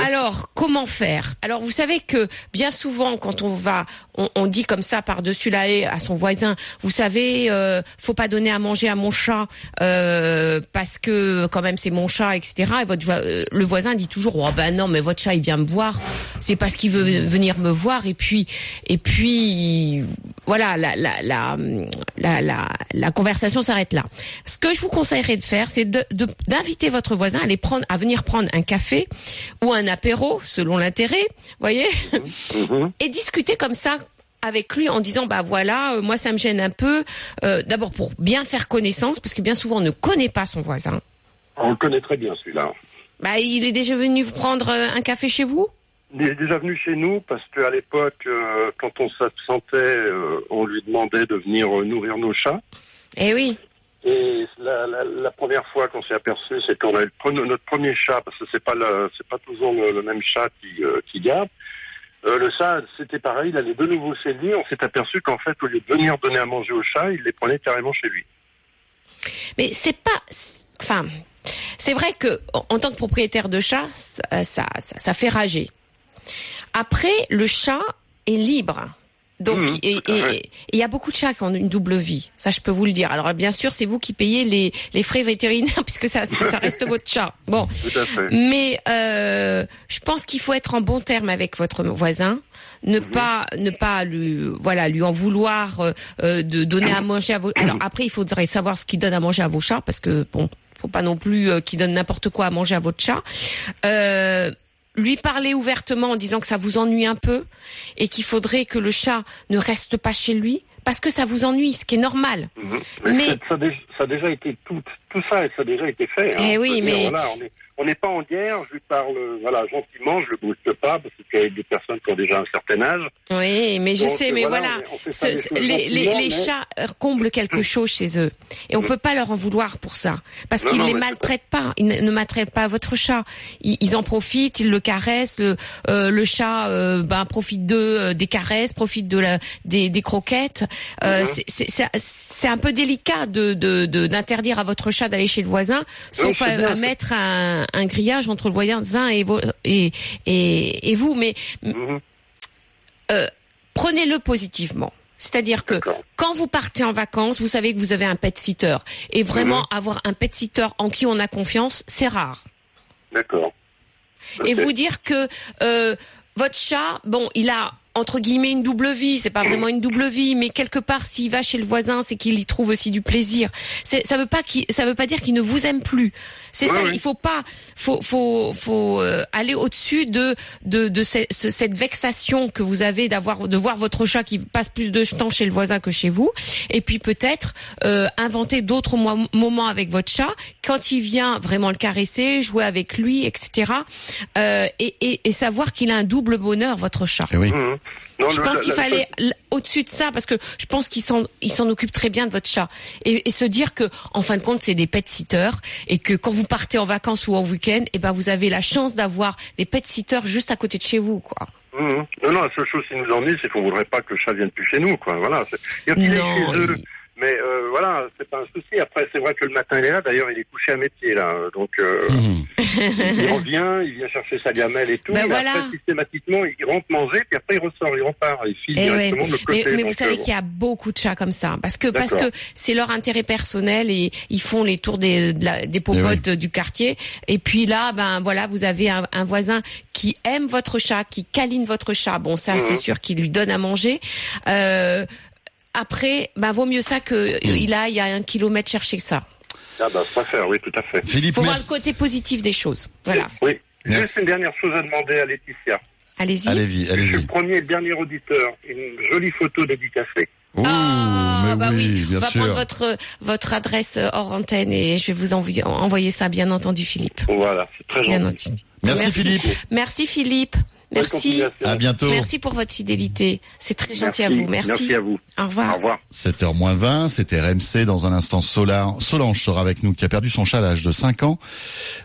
Alors, comment faire? Alors, vous savez que bien souvent, quand on va, on, on dit comme ça par-dessus la haie à son voisin, vous savez, euh, faut pas donner à manger à mon chat euh, parce que quand même c'est mon chat, etc. Et votre, vo- euh, le voisin dit toujours, oh ben non, mais votre chat il vient me voir, c'est parce qu'il veut venir me voir. Et puis, et puis, voilà, la la la la, la, la conversation s'arrête là. Ce que je vous conseillerais de faire, c'est de- de- d'inviter votre voisin à aller prendre, à venir prendre un café ou un apéro, selon l'intérêt, voyez, Mhm. et discuter comme ça avec lui en disant bah voilà euh, moi ça me gêne un peu euh, d'abord pour bien faire connaissance parce que bien souvent on ne connaît pas son voisin On le connaît très bien celui-là. bah il est déjà venu vous prendre euh, un café chez vous? Il est déjà venu chez nous parce qu'à l'époque, euh, quand on s'absentait, euh, on lui demandait de venir nourrir nos chats. eh oui Et la, la, la première fois qu'on s'est aperçu, c'est qu'on a eu notre premier chat, parce que c'est pas c'est pas toujours le, le même chat qui, euh, qui garde. Le chat, c'était pareil, il allait de nouveau chez lui. On s'est aperçu qu'en fait, au lieu de venir donner à manger au chat, il les prenait carrément chez lui. mais c'est pas enfin c'est vrai que en tant que propriétaire de chat ça, ça, fait rager après le chat est libre donc, Mhm, et il y a beaucoup de chats qui ont une double vie. Ça, je peux vous le dire. Alors, bien sûr, c'est vous qui payez les, les frais vétérinaires puisque ça, ça reste votre chat. Bon. Tout à fait. Mais euh, je pense qu'il faut être en bon terme avec votre voisin, ne pas ne pas lui voilà lui en vouloir euh, euh, de donner à manger à vos. Alors après, il faudrait savoir ce qu'il donne à manger à vos chats parce que bon, faut pas non plus euh, qu'il donne n'importe quoi à manger à votre chat. Euh, lui parler ouvertement en disant que ça vous ennuie un peu et qu'il faudrait que le chat ne reste pas chez lui parce que ça vous ennuie, ce qui est normal. Mhm. Mais, Mais- ça, ça a déjà- été tout, tout ça, ça a déjà été fait. hein. Eh oui, dire, mais- voilà, on est- on n'est pas en guerre, je lui parle voilà, gentiment, je le brusque pas, parce qu'il y a des personnes qui ont déjà un certain âge. Oui, mais je Donc, sais, mais voilà, Ce- ce- les, les, gentiment, les mais- chats euh, comblent quelque chose chez eux, et on peut pas leur en vouloir pour ça, parce qu'ils les maltraitent pas, ils ne, maltraitent pas votre chat, ils, ils en profitent, ils le caressent, le, euh, le chat euh, ben, profite euh, des caresses, profite de la, des, des croquettes. Euh, Mhm. c'est- un peu délicat de d'interdire à votre chat d'aller chez le voisin, sauf à, mettre un, un grillage entre le voisin et, vo- et, et, et vous, mais Mhm. euh, prenez-le positivement. C'est-à-dire que quand vous partez en vacances, vous savez que vous avez un pet sitter. Et vraiment, Mhm. avoir un pet sitter en qui on a confiance, c'est rare. D'accord. Et vous dire que euh, votre chat, bon, il a entre guillemets une double vie, c'est pas vraiment une double vie, mais quelque part s'il va chez le voisin, c'est qu'il y trouve aussi du plaisir. Ça veut pas ça veut pas dire qu'il ne vous aime plus. C'est Ouais, ça, ouais. il faut pas, faut, faut, faut euh, aller au-dessus de de, de ce- ce- cette vexation que vous avez d'avoir de voir votre chat qui passe plus de temps chez le voisin que chez vous, et puis peut-être euh, inventer d'autres mo- moments avec votre chat quand il vient vraiment le caresser, jouer avec lui, etc. Euh, et, et, et savoir qu'il a un double bonheur votre chat. Eh oui. Mhm. Non, Je le- pense qu'il la- fallait au-dessus de ça parce que je pense qu'il s'en il s'en occupe très bien de votre chat et, et se dire que en fin de compte c'est des pet sitters et que quand vous partez en vacances ou en week-end et ben vous avez la chance d'avoir des pet sitters juste à côté de chez vous quoi. Mhm. Non, non, la seule chose qui nous ennuie, c'est qu'on voudrait pas que le chat vienne plus chez nous, quoi. Voilà. Il y a Non, chez eux. il- Mais euh, voilà, c'est pas un souci. Après, c'est vrai que le matin, il est là. D'ailleurs, il est couché à mes pieds, là. Donc, euh, Mhm. il revient, il vient chercher sa gamelle et tout. Ben mais voilà. après, systématiquement, il rentre manger, puis après, il ressort, il repart. Il file Eh ouais. directement de l'autre Mais, côté. mais vous savez euh, qu'il y a beaucoup de chats comme ça parce que parce que c'est leur intérêt personnel et ils font les tours des de la- des popotes du quartier et puis là ben voilà vous avez un, un voisin qui aime votre chat qui câline votre chat bon ça Mhm. c'est sûr qu'il lui donne à manger euh, après ben vaut mieux ça que Mhm. il aille à un kilomètre chercher ça Ah bah, je préfère, oui, tout à fait. Philippe, faut voir le merci. côté positif des choses voilà Oui. Merci. Juste une dernière chose à demander à Laetitia. allez-y Allez-y, Je suis le premier et dernier auditeur. Une jolie photo dédicacée. Ouh, Ah, mais bah oui, on bien va sûr. prendre votre votre adresse euh, hors antenne et je vais vous envoyer, envoyer ça bien entendu Philippe Voilà, c'est très Bien gentil. entendu. Merci, Philippe. Merci Philippe. Merci. À bientôt. Merci pour votre fidélité. C'est très gentil à vous. Merci. Merci à vous. Au revoir. Au revoir. 7h moins 20, c'était RMC dans un instant Solar. Solange sera avec nous qui a perdu son chat à l'âge de 5 ans.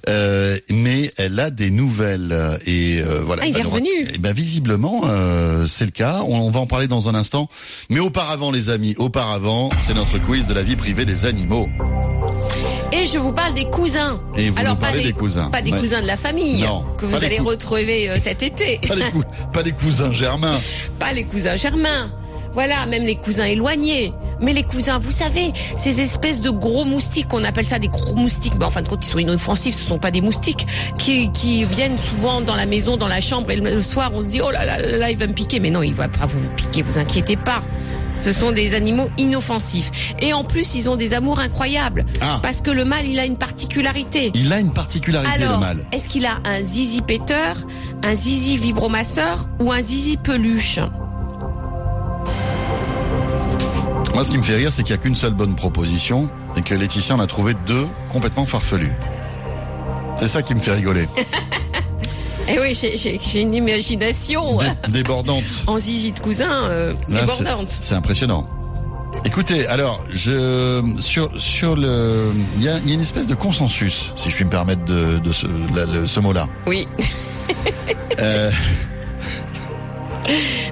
Euh, mais elle a des nouvelles et euh, voilà. Ah, il Bah, est revenu. eh ben, visiblement euh, c'est le cas. On, on va en parler dans un instant. Mais auparavant les amis, auparavant, c'est notre quiz de la vie privée des animaux. Et je vous parle des cousins. Et vous Alors nous pas des, des cousins. pas des Ouais. cousins de la famille Non, que vous allez retrouver euh, cet été. Pas les, pas les cousins germains. pas les cousins germains. Voilà, même les cousins éloignés. Mais les cousins, vous savez, ces espèces de gros moustiques, on appelle ça des gros moustiques, mais en fin de compte, ils sont inoffensifs, ce sont pas des moustiques, qui, qui viennent souvent dans la maison, dans la chambre, et le, soir, on se dit, oh là là, là, là, il va me piquer. Mais non, il va pas vous piquer, vous inquiétez pas. Ce sont des animaux inoffensifs. Et en plus, ils ont des amours incroyables. Ah. Parce que le mâle, il a une particularité. Il a une particularité Alors, le mâle. est-ce qu'il a un zizi péteur, un zizi vibromasseur ou un zizi peluche? Moi, ce qui me fait rire, c'est qu'il n'y a qu'une seule bonne proposition et que Laetitia en a trouvé deux complètement farfelues. C'est ça qui me fait rigoler. Eh oui, j'ai- une imagination Dé- débordante. en zizi de cousin euh, Là, débordante. C'est impressionnant. Écoutez, alors, je sur sur le, il y a, il y a une espèce de consensus, si je puis me permettre de, ce mot-là. Oui, Euh,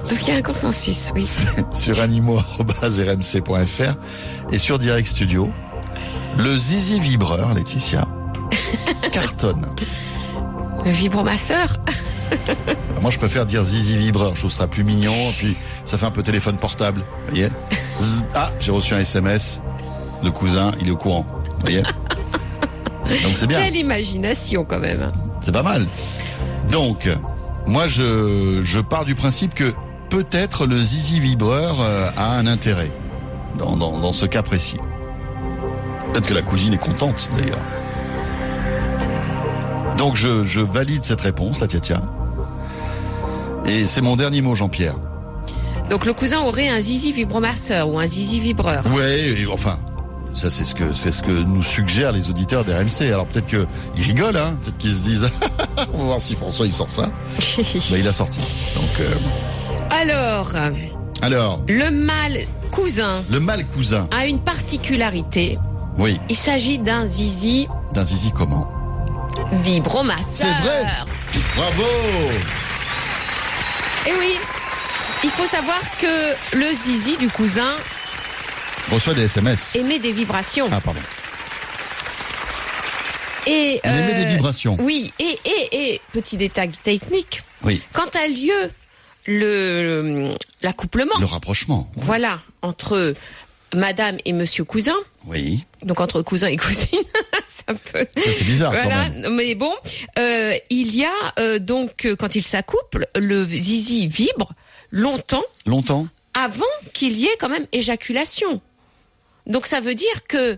donc il y a un consensus, oui. sur animaux@rmc.fr et sur Direct Studio, le zizi vibreur, Laetitia, cartonne. Le vibromasseur Moi, je préfère dire zizi vibreur. Je trouve ça plus mignon. Et puis, ça fait un peu téléphone portable. Vous voyez. Ah, j'ai reçu un SMS. Le cousin, il est au courant. Vous voyez Donc, c'est bien. Quelle imagination quand même. C'est pas mal. Donc, moi, je, je pars du principe que peut-être le zizi vibreur euh, a un intérêt dans, dans, dans ce cas précis. Peut-être que la cousine est contente, d'ailleurs. Donc, je, je valide cette réponse, la tia tia. Et c'est mon dernier mot, Jean-Pierre. Donc le cousin aurait un zizi vibromasseur ou un zizi vibreur. Et enfin, ça c'est ce que c'est ce que nous suggèrent les auditeurs d'RMC. Alors peut-être que ils rigolent, hein. Peut-être qu'ils se disent, on va voir si François il sort ça. Bah, il a sorti. Donc euh, Alors, alors, le mâle cousin le mâle cousin. a une particularité. Oui, Il s'agit d'un zizi d'un zizi comment vibromasseur. C'est vrai. Bravo. Et oui, il faut savoir que le zizi du cousin Reçoit des SMS. émet des vibrations. Ah pardon. Et émet euh, des vibrations. Oui, et, et, et petit détail technique, Oui. quand a lieu le l'accouplement, Le rapprochement. voilà, entre Madame et Monsieur Cousin, Oui. donc entre cousin et cousine, ça peut. Ça, C'est bizarre Voilà, quand même. mais bon, euh, il y a euh, donc euh, quand ils s'accouplent, le zizi vibre longtemps Longtemps. avant qu'il y ait quand même éjaculation. Donc ça veut dire que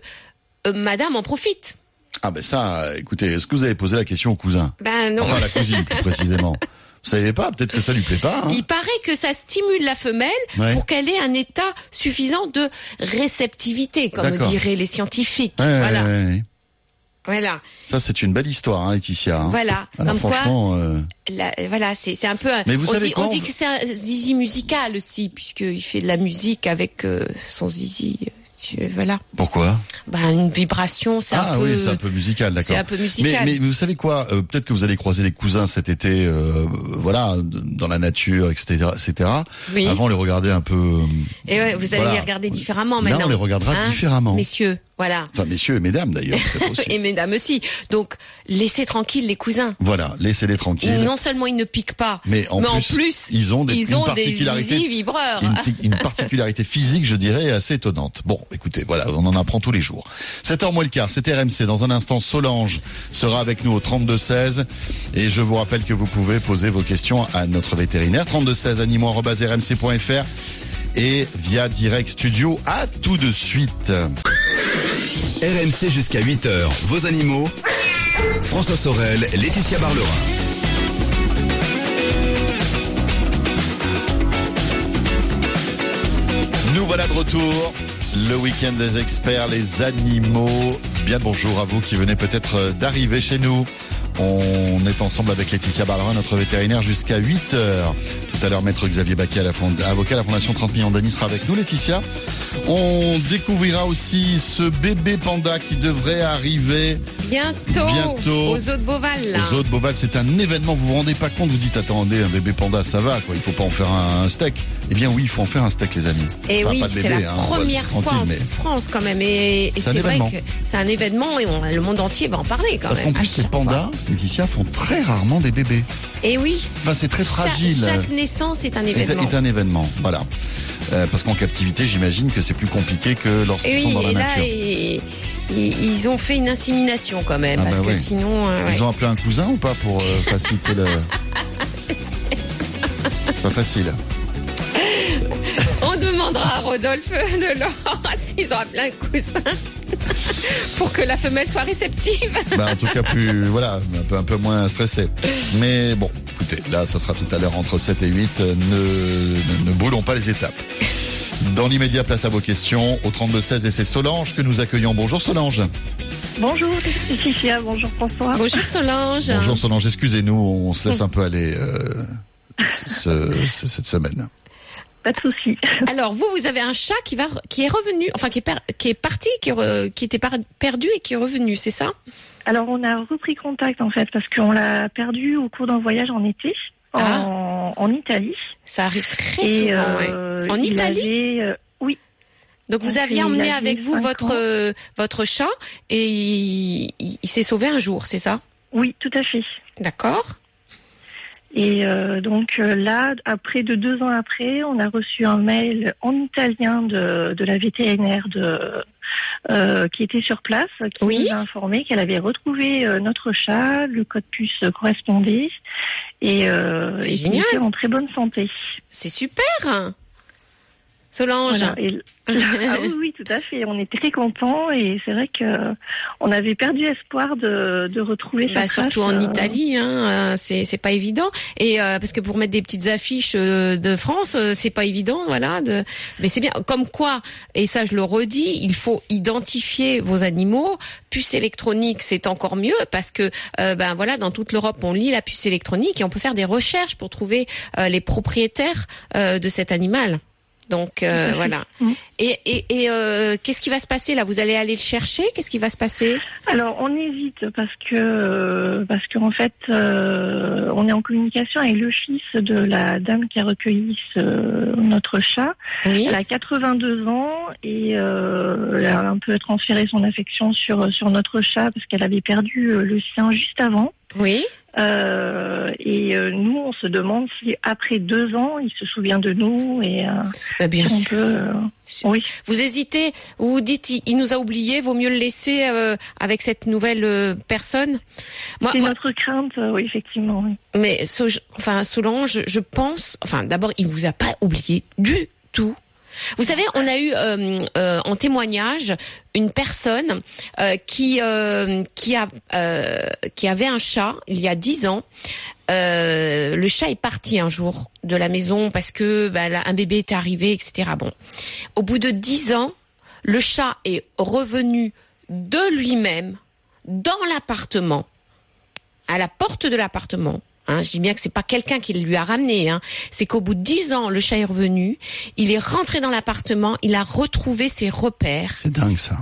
euh, Madame en profite. Ah ben ça, écoutez, est-ce que vous avez posé la question au cousin? Ben non. Enfin la cousine plus précisément. Vous savez pas, peut-être que ça lui plaît pas. hein. Il paraît que ça stimule la femelle Ouais. pour qu'elle ait un état suffisant de réceptivité, comme diraient les scientifiques. Ouais, voilà, ouais, voilà, Ça c'est une belle histoire, hein, Laetitia. hein. voilà. Alors comme quoi, franchement, euh, la- voilà, c'est un peu. un- Mais vous on savez dit, quoi, on dit que c'est un zizi musical aussi, puisqu'il fait de la musique avec euh, son zizi. Tu- voilà. pourquoi Ben une vibration, c'est Ah un peu. oui, c'est un peu musical, d'accord. c'est un peu Mais, musical. mais vous savez quoi euh, Peut-être que vous allez croiser des cousins cet été, euh, voilà, dans la nature, etc., etc. Oui. Avant, les regarder un peu. euh, Et ouais, vous allez Voilà. les regarder différemment Là, maintenant. on les regardera Hein, différemment. Messieurs, voilà. Enfin, messieurs et mesdames d'ailleurs. Et mesdames aussi. Donc, laissez tranquilles les cousins. Voilà, laissez-les Ils- tranquilles. non seulement ils ne piquent pas, Mais en plus, ils ont des- ils une ont des particularité- vibreurs. Une, une particularité physique, je dirais, assez étonnante. Bon, écoutez, voilà, on en apprend tous les jours. 7h moins le quart, c'est RMC. Dans un instant, Solange sera avec nous au 32-16. Et je vous rappelle que vous pouvez poser vos questions à notre vétérinaire. 32-16 animaux.rmc.fr et via Direct Studio. À tout de suite. RMC jusqu'à 8h, vos animaux. François Sorel, Laetitia Barlerin. Nous voilà de retour. Le week-end des experts, les animaux. Bien bonjour à vous qui venez peut-être d'arriver chez nous. On est ensemble avec Laetitia Barlerin, notre vétérinaire, jusqu'à 8 heures. Tout à l'heure, maître Xavier Baquet, à la fond- avocat à la Fondation 30 millions d'amis, sera avec nous, Laetitia. On découvrira aussi ce bébé panda qui devrait arriver Bientôt, Bientôt. aux eaux de Beauval, là. aux eaux de Beauval. C'est un événement, vous vous rendez pas compte, vous dites, attendez, un bébé panda, ça va, quoi. Il faut pas en faire un, un steak. Eh bien oui, il faut en faire un steak, les amis. Et Enfin, oui, pas de c'est la hein, première fois en mais- France quand même. Et, et C'est vrai que c'est un événement et on- le monde entier va en parler quand Parce qu'en même. à plus, ces chaque fois. pandas, Laetitia, font très rarement des bébés. Et oui, Enfin, c'est très fragile. chaque naissance est un événement. est un événement, voilà. Euh, parce qu'en captivité, j'imagine que c'est plus compliqué que lorsqu'ils Et sont oui, dans la et là, nature. et- et- ils ont fait une insémination quand même, Ah parce bah que sinon, euh, Ils ouais. ont appelé un cousin ou pas pour euh, faciliter le... C'est pas facile. on demandera à Rodolphe de s'ils ont appelé un cousin pour que la femelle soit réceptive. Bah, en tout cas, plus, voilà, un peu, un peu moins stressé. Mais bon, écoutez, là, ça sera tout à l'heure entre 7 et 8. Ne, ne, ne brûlons pas les étapes. Dans l'immédiat, place à vos questions au 32-16 et c'est Solange que nous accueillons. Bonjour Solange. Bonjour Laetitia, bonjour François. Bonjour Solange. Bonjour Solange, excusez-nous, on se laisse un peu aller euh, ce- ce- cette semaine. Pas de souci. Alors vous, vous avez un chat qui va, qui est revenu, enfin qui est, per- qui est parti, qui, re- qui était par- perdu et qui est revenu, c'est ça? Alors on a repris contact en fait parce qu'on l'a perdu au cours d'un voyage en été en, Ah. en Italie. Ça arrive très Et souvent. ouais. euh, En Italie? avait, euh, Oui, Donc vous donc, aviez emmené avec vous votre euh, votre chat et il, il- il s'est sauvé un jour, c'est ça? Oui, tout à fait. D'accord. Et euh, donc euh, là, après de deux ans après, on a reçu un mail en italien de, de la vétérinaire de, euh, qui était sur place, qui Oui. nous a informé qu'elle avait retrouvé euh, notre chat, le code puce correspondait, et, euh, et était en très bonne santé. C'est super. Solange. Voilà, et- ah oui, oui, tout à fait. On est très contents et c'est vrai que on avait perdu espoir de, de retrouver Bah, cette surtout en euh, Italie, hein, euh, c'est c'est pas évident. Et euh, parce que pour mettre des petites affiches euh, de France, euh, c'est pas évident, voilà. De... Mais c'est bien. Comme quoi, et ça je le redis, il faut identifier vos animaux. Puce électronique, c'est encore mieux parce que euh, ben voilà, dans toute l'Europe, on lit la puce électronique et on peut faire des recherches pour trouver euh, les propriétaires euh, de cet animal. Donc euh, voilà. Mm. Et, et, et euh, qu'est-ce qui va se passer là? Vous allez aller le chercher? Qu'est-ce qui va se passer? Alors on hésite parce que euh, parce qu'en fait euh, on est en communication avec le fils de la dame qui a recueilli ce- notre chat. Oui. Elle a 82 ans et euh, elle a un peu transféré son affection sur sur notre chat parce qu'elle avait perdu euh, le sien juste avant. Oui. Euh, et euh, nous on se demande si après deux ans il se souvient de nous et euh, Bah, bien on sûr. peut. euh, oui. Vous hésitez, vous vous dites il, il nous a oubliés, vaut mieux le laisser euh, avec cette nouvelle euh, personne. C'est moi- notre crainte, euh, oui effectivement. Oui. mais So- enfin Solange, je pense, enfin d'abord il vous a pas oublié du tout. Vous savez, on a eu euh, euh, en témoignage une personne euh, qui qui a qui avait un chat il y a dix ans. Le chat est parti un jour de la maison parce que bah, un bébé est arrivé, etc. Bon, au bout de dix ans, le chat est revenu de lui-même dans l'appartement, à la porte de l'appartement. Hein, je dis bien que c'est pas quelqu'un qui lui a ramené. Hein. C'est qu'au bout de dix ans, le chat est revenu. Il est rentré dans l'appartement. Il a retrouvé ses repères C'est dingue ça.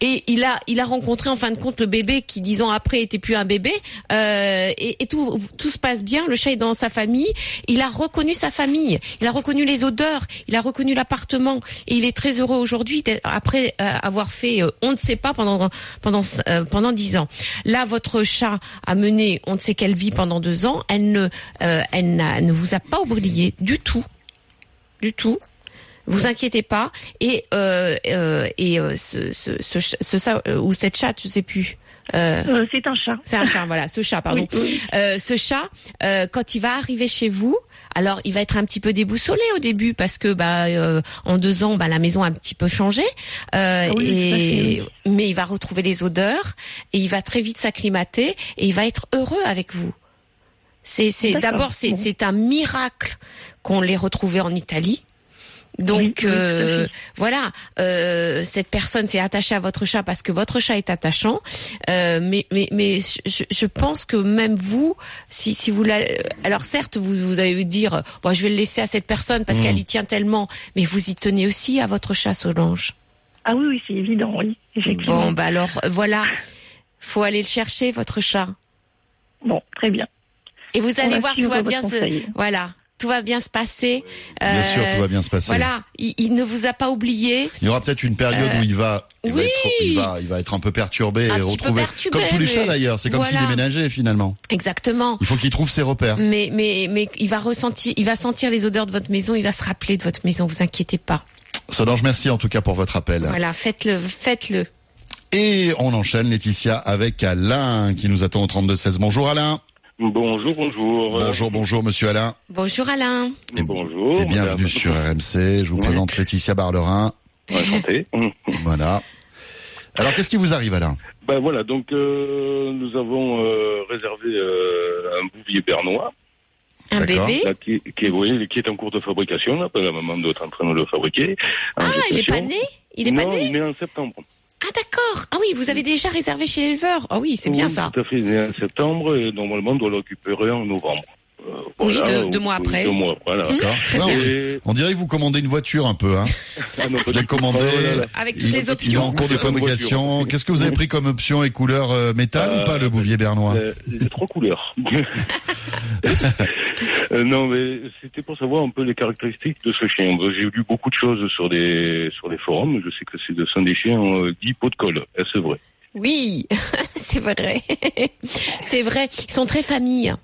Et il a il a rencontré en fin de compte le bébé qui dix ans après était plus un bébé. Euh, et, tout tout se passe bien. Le chat est dans sa famille. Il a reconnu sa famille. Il a reconnu les odeurs. Il a reconnu l'appartement. Et il est très heureux aujourd'hui après euh, avoir fait euh, on ne sait pas pendant pendant euh, pendant dix ans. Là votre chat a mené on ne sait quelle vie pendant deux ans. Elle ne elle n'a- ne vous a pas oublié du tout. Du tout vous inquiétez pas. Et euh, euh, et euh, ce ce ce, ch- ce ça ou cette chatte je sais plus. Euh, c'est un chat. c'est un chat voilà ce chat pardon. Oui. Euh, ce chat euh, quand il va arriver chez vous alors il va être un petit peu déboussolé au début parce que bah en deux ans bah la maison a un petit peu changé. Ah oui, et mais il va retrouver les odeurs et il va très vite s'acclimater et il va être heureux avec vous. C'est d'abord c'est un miracle qu'on l'ait retrouvé en Italie donc oui, euh, voilà, euh, cette personne s'est attachée à votre chat parce que votre chat est attachant. Euh, mais mais mais je, je pense que même vous, si si vous la, alors certes vous vous allez vous dire, bon je vais le laisser à cette personne parce Mm. qu'elle y tient tellement, mais vous y tenez aussi à votre chat Solange. Ah oui, oui, c'est évident, oui, effectivement. Bon bah alors euh, voilà, faut aller le chercher votre chat. Bon, très bien. Et vous On allez voir tout va bien se, voilà, tout va bien se passer. Bien Euh, sûr, tout va bien se passer. Voilà, il, il ne vous a pas oublié. Il y aura peut-être une période où il va, il, va oui. être, il, va, il va être un peu perturbé Un et retrouver, perturbé, comme tous les chats d'ailleurs. C'est comme s'il déménageait finalement. Exactement. Il faut qu'il trouve ses repères. Mais mais mais il va ressentir, il va sentir les odeurs de votre maison, il va se rappeler de votre maison. Vous inquiétez pas. Solange, merci en tout cas pour votre appel. Voilà, faites-le, faites-le. Et on enchaîne Laetitia avec Alain qui nous attend au 32 16. Bonjour Alain. Bonjour, bonjour. Bonjour, bonjour Monsieur Alain. Bonjour Alain. Et- Bonjour. Et bienvenue madame. sur RMC. Je vous Oui. présente Laetitia Barlerin. Enchanté. Voilà. Alors qu'est-ce qui vous arrive Alain? Ben voilà, donc euh, nous avons euh, réservé euh, un bouvier bernois Un bébé? là, qui, qui, est, oui, qui est en cours de fabrication. Là, la maman doit être en train de le fabriquer. Ah, il est gestation. pas né? Il est non, pas né? il est né en septembre. Ah d'accord. Ah oui, vous avez déjà réservé chez l'éleveur. Ah oui, c'est bien ça. Tout à fait, il est né en septembre et normalement on doit le récupérer en novembre. Euh, Oui, deux- mois après. Deux mois après, là. D'accord. très Ouais, bien. on, Et- on dirait que vous commandez une voiture un peu. Hein. Ah non, Je commandé. Oh. Avec toutes Il, les il est en options. cours de fabrication. Qu'est-ce que vous avez pris comme option et couleur euh, métal Euh, ou pas le bouvier bernois Euh, Les trois couleurs. Euh, non, mais c'était pour savoir un peu les caractéristiques de ce chien. J'ai lu beaucoup de choses sur des sur les forums. Je sais que c'est de sont des chiens euh, dits pot de colle. Est-ce vrai? Oui, c'est vrai. c'est vrai. Ils sont très familles.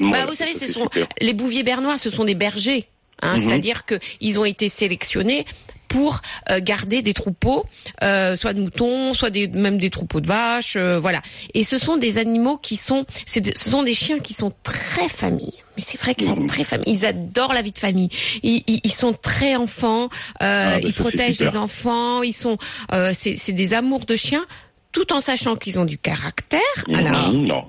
Bah, Voilà, vous savez, ce sont super. les bouviers bernois, ce sont des bergers. Hein, Mhm. C'est-à-dire que ils ont été sélectionnés pour euh, garder des troupeaux, euh, soit de moutons, soit des, même des troupeaux de vaches, euh, voilà. Et ce sont des animaux qui sont, de- ce sont des chiens qui sont très famille. Mais c'est vrai qu'ils sont très famille. Ils adorent la vie de famille. Ils, ils, ils sont très enfants. euh, Ah, bah, ils protègent les enfants. Ils sont, euh, c'est des amours de chiens, tout en sachant qu'ils ont du caractère. Alors, Mmh, non,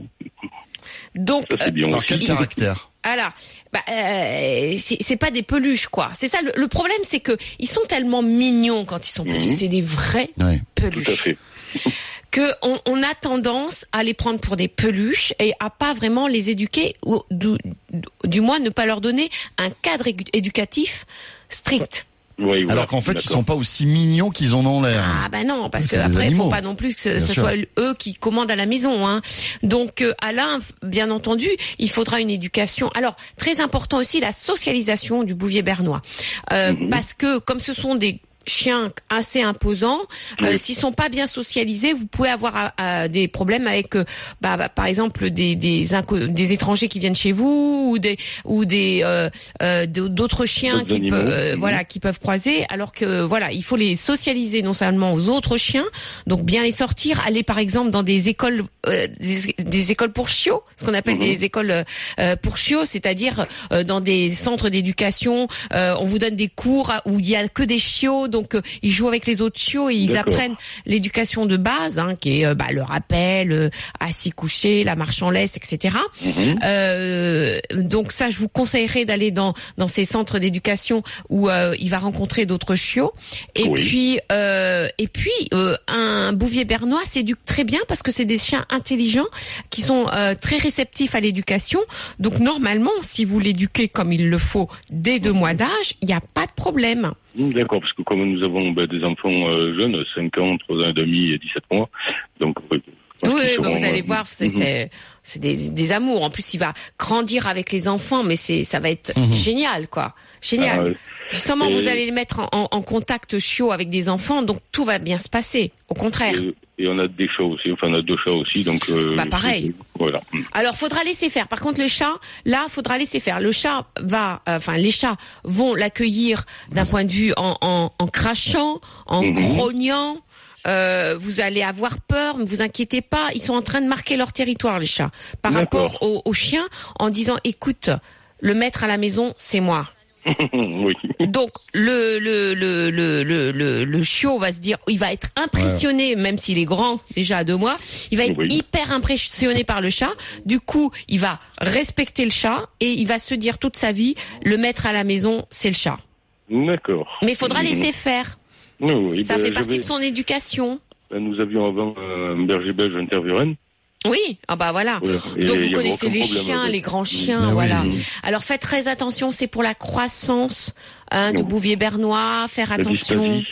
donc ça bien Alors aussi. quel caractère alors, bah, euh, c'est pas des peluches quoi. C'est ça le, le problème, c'est que ils sont tellement mignons quand ils sont petits. Mhm. C'est des vrais Oui. peluches. Tout à fait. Que on, on a tendance à les prendre pour des peluches et à pas vraiment les éduquer ou du, du moins ne pas leur donner un cadre éducatif strict. Oui, voilà, Alors qu'en fait, ils sont pas aussi mignons qu'ils en ont l'air. Ah bah non, parce Oui, que après il faut pas non plus que ce, soit eux qui commandent à la maison. Hein. Donc euh, Alain, bien entendu, il faudra une éducation. Alors très important aussi la socialisation du bouvier bernois, Euh, Mhm. parce que comme ce sont des chiens assez imposants, euh, Oui. s'ils sont pas bien socialisés, vous pouvez avoir euh, euh, des problèmes avec, euh, bah, bah, par exemple, des des, étrangers qui viennent chez vous ou des ou des euh, euh, d'autres chiens qui peuvent euh, voilà qui peuvent croiser. Alors que voilà, il faut les socialiser non seulement aux autres chiens, donc bien les sortir, aller par exemple dans des écoles euh, des, des écoles pour chiots, ce qu'on appelle Mhm. des écoles euh, euh, pour chiots, c'est-à-dire euh, dans des centres d'éducation, euh, on vous donne des cours où il y a que des chiots, donc euh, ils jouent avec les autres chiots et ils apprennent l'éducation de base, hein, qui est euh, bah, le rappel, euh, assis couché, la marche en laisse, etc. Mhm. Euh, donc ça, je vous conseillerais d'aller dans dans ces centres d'éducation où euh, il va rencontrer d'autres chiots. Et Oui. puis euh, et puis euh, un bouvier bernois s'éduque très bien parce que c'est des chiens intelligents qui sont euh, très réceptifs à l'éducation. Donc normalement, si vous l'éduquez comme il le faut dès deux mois d'âge, il n'y a pas de problème. Mmh, D'accord, parce que comme nous avons ben, des enfants euh, jeunes, 5 ans, 3 ans et demi et 17 mois, donc oui, pense Oui, seront, vous allez euh, voir, c'est mhm. c'est c'est des, des amours. En plus, il va grandir avec les enfants, mais c'est ça va être Mhm. génial, quoi. Génial. Ah, ouais. Justement, Et- vous allez les mettre en, en- en contact chiot avec des enfants, donc tout va bien se passer. Au contraire. Et, et on a des chats aussi, enfin on a deux chats aussi, donc euh, Bah, pareil. Voilà. Alors, faudra laisser faire. Par contre, le chat, là, faudra laisser faire. Le chat va, euh, enfin, les chats vont l'accueillir d'un point de vue en, en, en crachant, en Mhm. grognant. Euh, vous allez avoir peur, ne vous inquiétez pas. Ils sont en train de marquer leur territoire, les chats, par rapport aux, aux chiens, en disant, écoute, le maître à la maison, c'est moi. oui. Donc le le le le le chiot va se dire, il va être impressionné, même s'il est grand déjà à deux mois, il va être Oui. hyper impressionné par le chat. Du coup, il va respecter le chat et il va se dire toute sa vie, le maître à la maison, c'est le chat. D'accord. Mais il faudra laisser faire. Oui, Ça ben, fait partie de son éducation. ben, Nous avions avant euh, un berger belge intervuren. Oui, ah bah voilà. Donc vous connaissez les chiens, avec. les grands chiens, oui. voilà. Alors faites très attention, c'est pour la croissance hein, de. Bouvier bernois. Faire attention.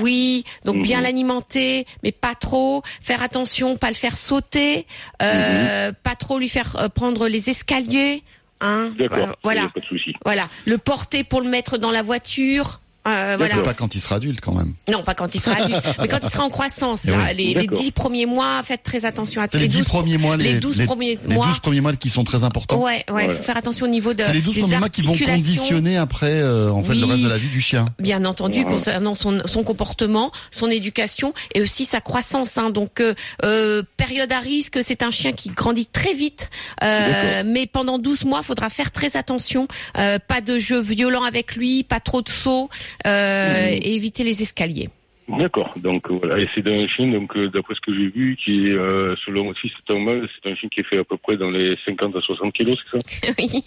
Oui, donc bien Mhm. l'alimenter, mais pas trop. Faire attention, pas le faire sauter, euh, Mhm. pas trop lui faire euh, prendre les escaliers. Hein, D'accord. Voilà, Pas de souci. voilà. Le porter pour le mettre dans la voiture. Euh, voilà. Pas quand il sera adulte quand même. Non, pas quand il sera adulte, mais quand il sera en croissance. Eh Là, oui. les, les D'accord. dix premiers mois, faites très attention à C'est les dix 12 premiers mois, les, les 12 premiers les mois. 12 premiers mois qui sont très importants. Ouais, ouais, Voilà. faut faire attention au niveau de. C'est les 12 des premiers mois qui vont conditionner après euh, en fait le reste de la vie du chien. bien entendu concernant son, son comportement, son éducation et aussi sa croissance. Hein. Donc euh, euh, période à risque, c'est un chien qui grandit très vite, euh, mais pendant 12 mois, faudra faire très attention. Euh, pas de jeux violents avec lui, pas trop de sauts euh, Mhm. et éviter les escaliers. D'accord. Donc voilà. Et c'est un chien, donc euh, d'après ce que j'ai vu, qui est euh, selon aussi c'est un mâle, c'est un chien qui est fait à peu près dans les 50 à 60 kilos, c'est ça? Oui,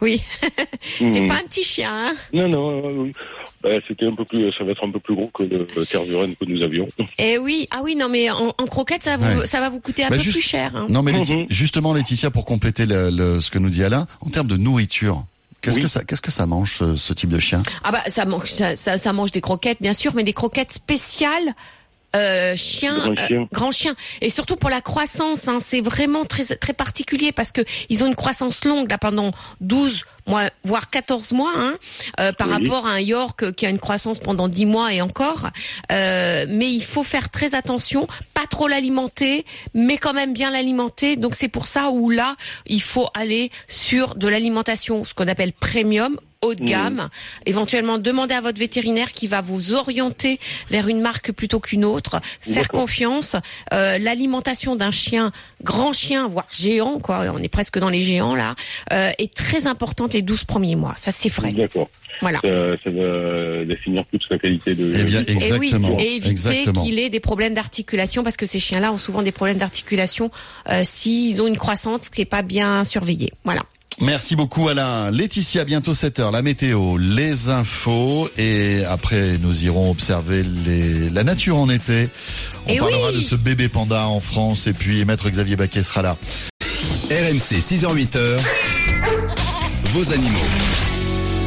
oui. c'est Mhm. pas un petit chien. Hein? Non, non. euh, oui. Ben, c'était un peu plus, ça va être un peu plus gros que le, tervuren que nous avions. et oui, ah oui, non mais en, en croquette, ça va, vous, Ouais. ça va vous coûter un Bah, peu juste- plus cher. Hein. Non mais Mhm. Laetitia- justement Laetitia pour compléter le, le- ce que nous dit Alain en termes de nourriture. Qu'est-ce Oui. que ça qu'est-ce que ça mange ce, ce type de chien? Ah bah ça mange ça, ça, ça mange des croquettes bien sûr, mais des croquettes spéciales. Euh, chien, Grand chien. grand chien, et surtout pour la croissance, hein, c'est vraiment très très particulier parce que ils ont une croissance longue là pendant 12 mois, voire 14 mois, hein, euh, par Oui. rapport à un York euh, qui a une croissance pendant 10 mois et encore. Euh, mais il faut faire très attention, pas trop l'alimenter, mais quand même bien l'alimenter. Donc c'est pour ça où là il faut aller sur de l'alimentation, ce qu'on appelle premium haut de gamme. Éventuellement, demandez à votre vétérinaire qui va vous orienter vers une marque plutôt qu'une autre. Faire confiance. Euh, L'alimentation d'un chien, grand chien, voire géant, quoi, on est presque dans les géants là, euh, est très importante les 12 premiers mois. Ça, c'est vrai. D'accord. Voilà. Ça, ça va définir toute sa qualité de Eh bien, vie. exactement. Et oui, et éviter qu'il ait des problèmes d'articulation parce que ces chiens-là ont souvent des problèmes d'articulation euh, s'ils ont une croissance qui est pas bien surveillée. Voilà. Merci beaucoup Alain. Laetitia, bientôt 7 heures, la météo, les infos et après nous irons observer les... la nature en été. On Et parlera oui. de ce bébé panda en France et puis maître Xavier Baquet sera là. RMC 6h-8h, vos animaux.